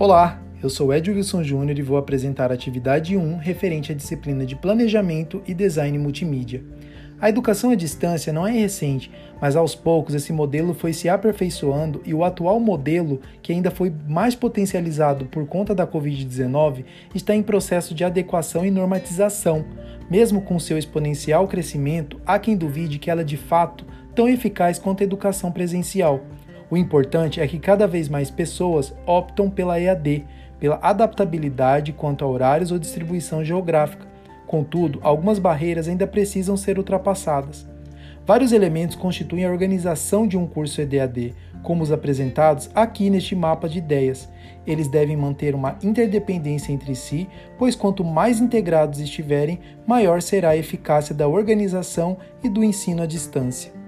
Olá, eu sou Ed Wilson Júnior e vou apresentar a atividade 1 referente à disciplina de Planejamento e Design Multimídia. A educação à distância não é recente, mas aos poucos esse modelo foi se aperfeiçoando e o atual modelo, que ainda foi mais potencializado por conta da Covid-19, está em processo de adequação e normatização. Mesmo com seu exponencial crescimento, há quem duvide que ela é de fato tão eficaz quanto a educação presencial. O importante é que cada vez mais pessoas optam pela EAD, pela adaptabilidade quanto a horários ou distribuição geográfica. Contudo, algumas barreiras ainda precisam ser ultrapassadas. Vários elementos constituem a organização de um curso EDAD, como os apresentados aqui neste mapa de ideias. Eles devem manter uma interdependência entre si, pois quanto mais integrados estiverem, maior será a eficácia da organização e do ensino à distância.